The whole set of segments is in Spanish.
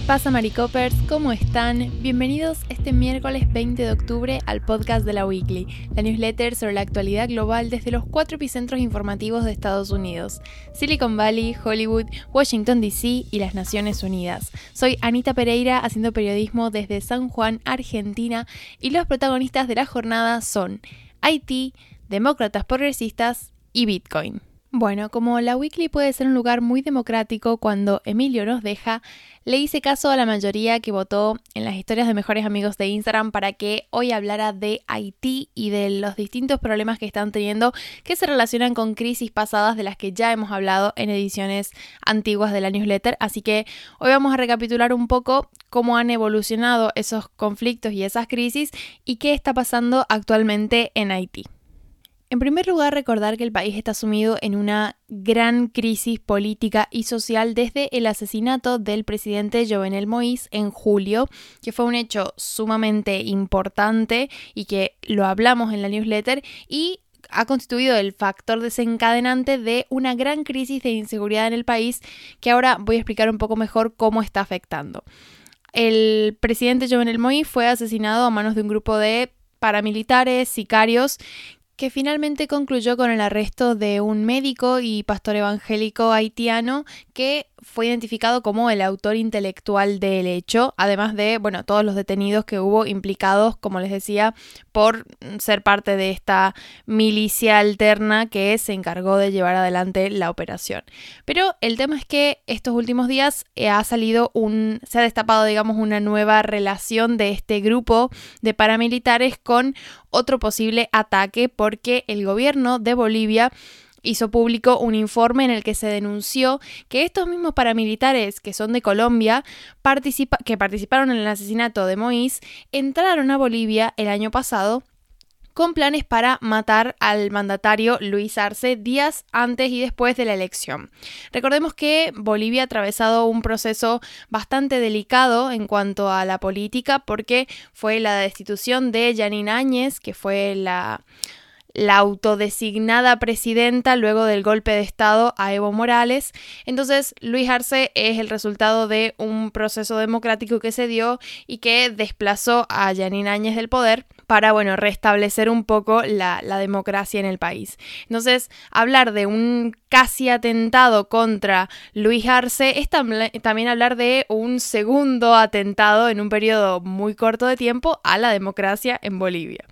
¿Qué pasa Maricopers? ¿Cómo están? Bienvenidos este miércoles 20 de octubre al podcast de la Weekly, la newsletter sobre la actualidad global desde los cuatro epicentros informativos de Estados Unidos, Silicon Valley, Hollywood, Washington DC y las Naciones Unidas. Soy Anita Pereira haciendo periodismo desde San Juan, Argentina, y los protagonistas de la jornada son Haití, demócratas progresistas y Bitcoin. Bueno, como la Weekly puede ser un lugar muy democrático cuando Emilio nos deja, le hice caso a la mayoría que votó en las historias de mejores amigos de Instagram para que hoy hablara de Haití y de los distintos problemas que están teniendo que se relacionan con crisis pasadas de las que ya hemos hablado en ediciones antiguas de la newsletter. Así que hoy vamos a recapitular un poco cómo han evolucionado esos conflictos y esas crisis y qué está pasando actualmente en Haití. En primer lugar, recordar que el país está sumido en una gran crisis política y social desde el asesinato del presidente Jovenel Moïse en julio, que fue un hecho sumamente importante y que lo hablamos en la newsletter y ha constituido el factor desencadenante de una gran crisis de inseguridad en el país que ahora voy a explicar un poco mejor cómo está afectando. El presidente Jovenel Moïse fue asesinado a manos de un grupo de paramilitares, sicarios, que finalmente concluyó con el arresto de un médico y pastor evangélico haitiano que fue identificado como el autor intelectual del hecho, además de, bueno, todos los detenidos que hubo implicados, como les decía, por ser parte de esta milicia alterna que se encargó de llevar adelante la operación. Pero el tema es que estos últimos días eh, ha salido un, se ha destapado, digamos, una nueva relación de este grupo de paramilitares con otro posible ataque porque el gobierno de Bolivia hizo público un informe en el que se denunció que estos mismos paramilitares que son de Colombia, que participaron en el asesinato de Moïse, entraron a Bolivia el año pasado con planes para matar al mandatario Luis Arce días antes y después de la elección. Recordemos que Bolivia ha atravesado un proceso bastante delicado en cuanto a la política porque fue la destitución de Janine Áñez, que fue la la autodesignada presidenta luego del golpe de Estado a Evo Morales. Entonces, Luis Arce es el resultado de un proceso democrático que se dio y que desplazó a Yanine Áñez del poder para, bueno, restablecer un poco la, la democracia en el país. Entonces, hablar de un casi atentado contra Luis Arce es también hablar de un segundo atentado en un periodo muy corto de tiempo a la democracia en Bolivia.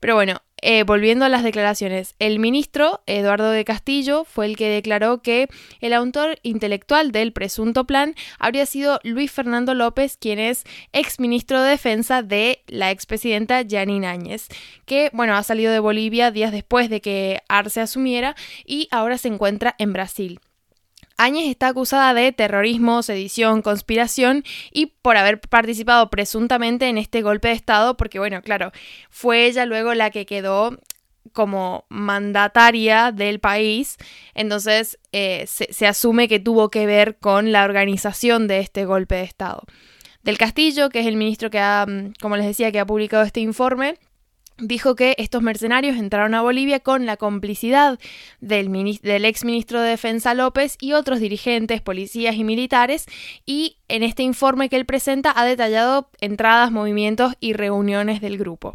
Pero bueno, eh, volviendo a las declaraciones, el ministro Eduardo de Castillo fue el que declaró que el autor intelectual del presunto plan habría sido Luis Fernando López, quien es ex ministro de Defensa de la expresidenta Janine Áñez, que bueno, ha salido de Bolivia días después de que Arce asumiera y ahora se encuentra en Brasil. Áñez está acusada de terrorismo, sedición, conspiración y por haber participado presuntamente en este golpe de Estado, porque bueno, claro, fue ella luego la que quedó como mandataria del país, entonces eh, se, asume que tuvo que ver con la organización de este golpe de Estado. Del Castillo, que es el ministro que ha, mm, como les decía, que ha publicado este informe, dijo que estos mercenarios entraron a Bolivia con la complicidad del, del ex ministro de Defensa López y otros dirigentes, policías y militares, y en este informe que él presenta ha detallado entradas, movimientos y reuniones del grupo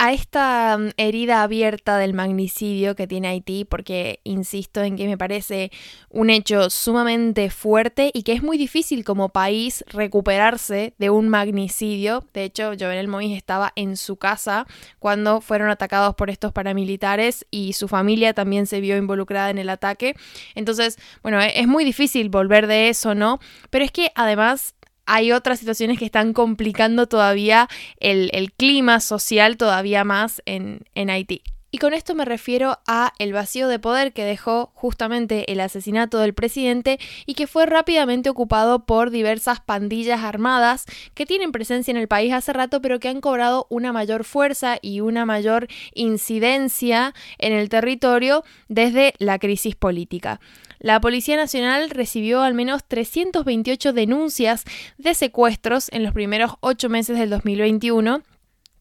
a esta mm, herida abierta del magnicidio que tiene Haití, porque insisto en que me parece un hecho sumamente fuerte y que es muy difícil como país recuperarse de un magnicidio. De hecho, Jovenel Moïse estaba en su casa cuando fueron atacados por estos paramilitares y su familia también se vio involucrada en el ataque. Entonces, bueno, e-, es muy difícil volver de eso, ¿no? Pero es que además hay otras situaciones que están complicando todavía el, clima social todavía más en, en Haití. Y con esto me refiero a el vacío de poder que dejó justamente el asesinato del presidente y que fue rápidamente ocupado por diversas pandillas armadas que tienen presencia en el país hace rato pero que han cobrado una mayor fuerza y una mayor incidencia en el territorio desde la crisis política. La Policía Nacional recibió al menos 328 denuncias de secuestros en los primeros ocho meses del 2021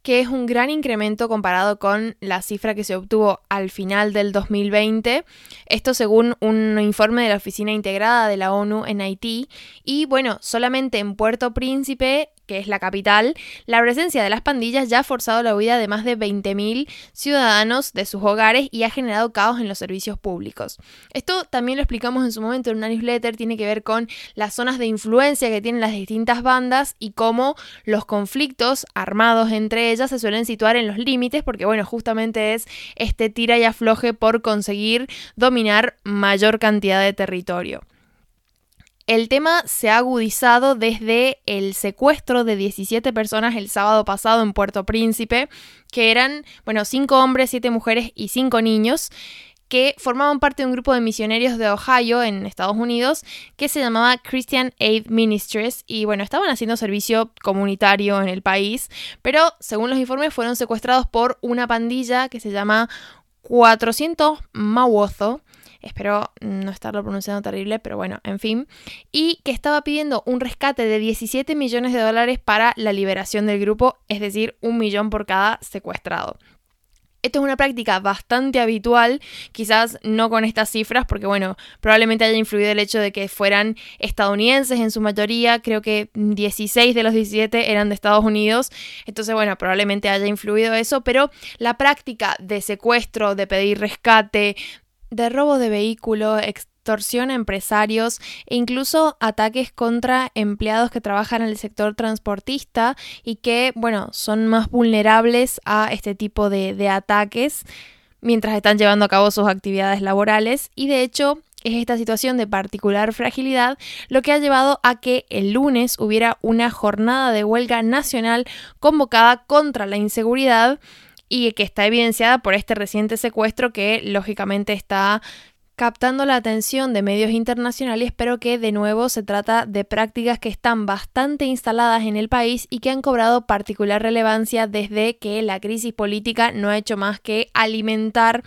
que es un gran incremento comparado con la cifra que se obtuvo al final del 2020. Esto según un informe de la Oficina Integrada de la ONU en Haití. Y bueno, solamente en Puerto Príncipe que es la capital, la presencia de las pandillas ya ha forzado la huida de más de 20.000 ciudadanos de sus hogares y ha generado caos en los servicios públicos. Esto también lo explicamos en su momento en una newsletter, tiene que ver con las zonas de influencia que tienen las distintas bandas y cómo los conflictos armados entre ellas se suelen situar en los límites, porque bueno, justamente es este tira y afloje por conseguir dominar mayor cantidad de territorio. El tema se ha agudizado desde el secuestro de 17 personas el sábado pasado en Puerto Príncipe, que eran, bueno, 5 hombres, 7 mujeres y 5 niños que formaban parte de un grupo de misioneros de Ohio en Estados Unidos que se llamaba Christian Aid Ministries y bueno, estaban haciendo servicio comunitario en el país, pero según los informes fueron secuestrados por una pandilla que se llama 400 Mawozo espero no estarlo pronunciando terrible, pero bueno, en fin, y que estaba pidiendo un rescate de 17 millones de dólares para la liberación del grupo, es decir, un millón por cada secuestrado. Esto es una práctica bastante habitual, quizás no con estas cifras, porque bueno, probablemente haya influido el hecho de que fueran estadounidenses en su mayoría, creo que 16 de los 17 eran de Estados Unidos, entonces bueno, probablemente haya influido eso, pero la práctica de secuestro, de pedir rescate, de robo de vehículo, extorsión a empresarios e incluso ataques contra empleados que trabajan en el sector transportista y que, bueno, son más vulnerables a este tipo de, de ataques mientras están llevando a cabo sus actividades laborales. Y de hecho es esta situación de particular fragilidad lo que ha llevado a que el lunes hubiera una jornada de huelga nacional convocada contra la inseguridad y que está evidenciada por este reciente secuestro que lógicamente está captando la atención de medios internacionales, pero que de nuevo se trata de prácticas que están bastante instaladas en el país y que han cobrado particular relevancia desde que la crisis política no ha hecho más que alimentar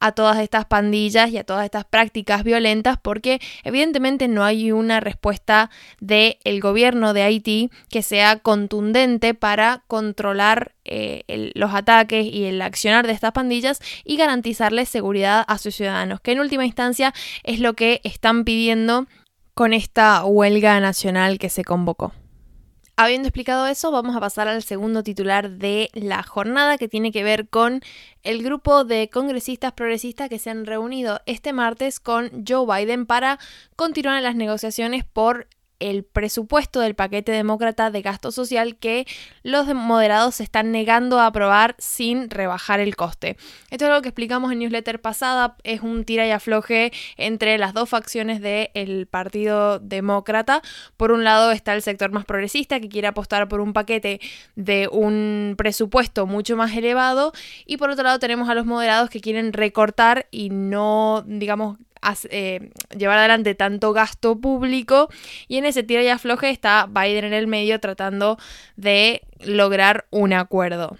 a todas estas pandillas y a todas estas prácticas violentas porque evidentemente no hay una respuesta del gobierno de Haití que sea contundente para controlar eh, los ataques y el accionar de estas pandillas y garantizarles seguridad a sus ciudadanos, que en última instancia es lo que están pidiendo con esta huelga nacional que se convocó. Habiendo explicado eso, vamos a pasar al segundo titular de la jornada que tiene que ver con el grupo de congresistas progresistas que se han reunido este martes con Joe Biden para continuar las negociaciones por el presupuesto del paquete demócrata de gasto social que los moderados se están negando a aprobar sin rebajar el coste. Esto es algo que explicamos en newsletter pasada, es un tira y afloje entre las dos facciones del Partido Demócrata. Por un lado está el sector más progresista que quiere apostar por un paquete de un presupuesto mucho más elevado y por otro lado tenemos a los moderados que quieren recortar y no, digamos, eh, llevar adelante tanto gasto público y en ese tiro y afloje está Biden en el medio tratando de lograr un acuerdo.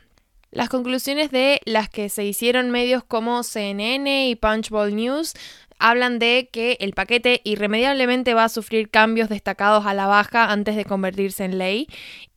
Las conclusiones de las que se hicieron medios como CNN y Punchbowl News hablan de que el paquete irremediablemente va a sufrir cambios destacados a la baja antes de convertirse en ley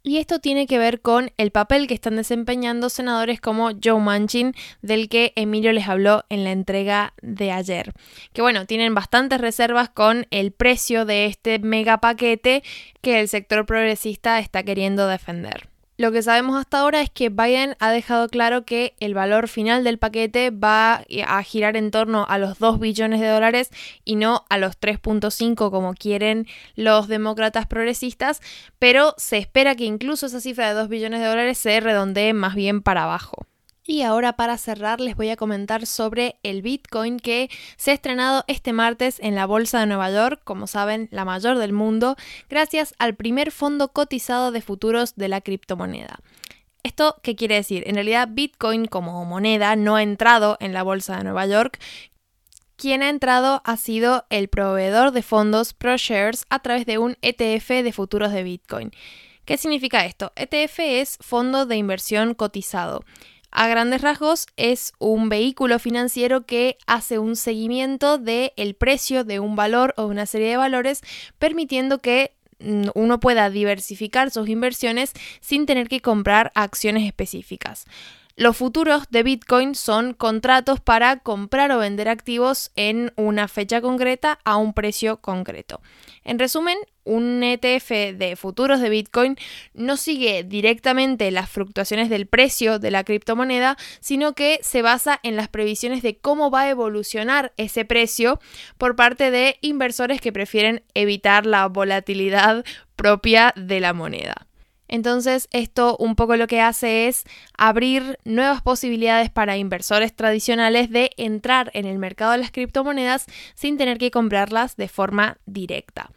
y esto tiene que ver con el papel que están desempeñando senadores como Joe Manchin, del que Emilio les habló en la entrega de ayer. Que bueno, tienen bastantes reservas con el precio de este mega paquete que el sector progresista está queriendo defender. Lo que sabemos hasta ahora es que Biden ha dejado claro que el valor final del paquete va a girar en torno a los 2 billones de dólares y no a los 3.5 como quieren los demócratas progresistas, pero se espera que incluso esa cifra de 2 billones de dólares se redondee más bien para abajo. Y ahora para cerrar les voy a comentar sobre el Bitcoin que se ha estrenado este martes en la Bolsa de Nueva York, como saben, la mayor del mundo, gracias al primer fondo cotizado de futuros de la criptomoneda. ¿Esto qué quiere decir? En realidad Bitcoin como moneda no ha entrado en la Bolsa de Nueva York. Quien ha entrado ha sido el proveedor de fondos ProShares a través de un ETF de futuros de Bitcoin. ¿Qué significa esto? ETF es fondo de inversión cotizado. A grandes rasgos es un vehículo financiero que hace un seguimiento del el precio de un valor o una serie de valores, permitiendo que mm, uno pueda diversificar sus inversiones sin tener que comprar acciones específicas. Los futuros de Bitcoin son contratos para comprar o vender activos en una fecha concreta a un precio concreto. En resumen, un ETF de futuros de Bitcoin no sigue directamente las fluctuaciones del precio de la criptomoneda, sino que se basa en las previsiones de cómo va a evolucionar ese precio por parte de inversores que prefieren evitar la volatilidad propia de la moneda. Entonces esto un poco lo que hace es abrir nuevas posibilidades para inversores tradicionales de entrar en el mercado de las criptomonedas sin tener que comprarlas de forma directa.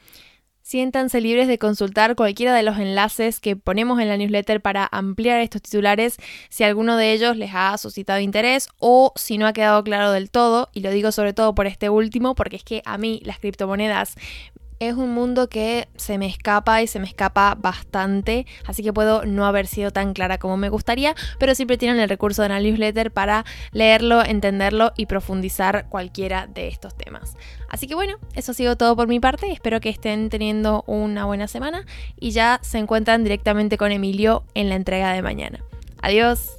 Siéntanse libres de consultar cualquiera de los enlaces que ponemos en la newsletter para ampliar estos titulares si alguno de ellos les ha suscitado interés o si no ha quedado claro del todo, y lo digo sobre todo por este último porque es que a mí las criptomonedas es un mundo que se me escapa y se me escapa bastante, así que puedo no haber sido tan clara como me gustaría, pero siempre tienen el recurso de la newsletter para leerlo, entenderlo y profundizar cualquiera de estos temas. Así que bueno, eso ha sido todo por mi parte, espero que estén teniendo una buena semana y ya se encuentran directamente con Emilio en la entrega de mañana. Adiós.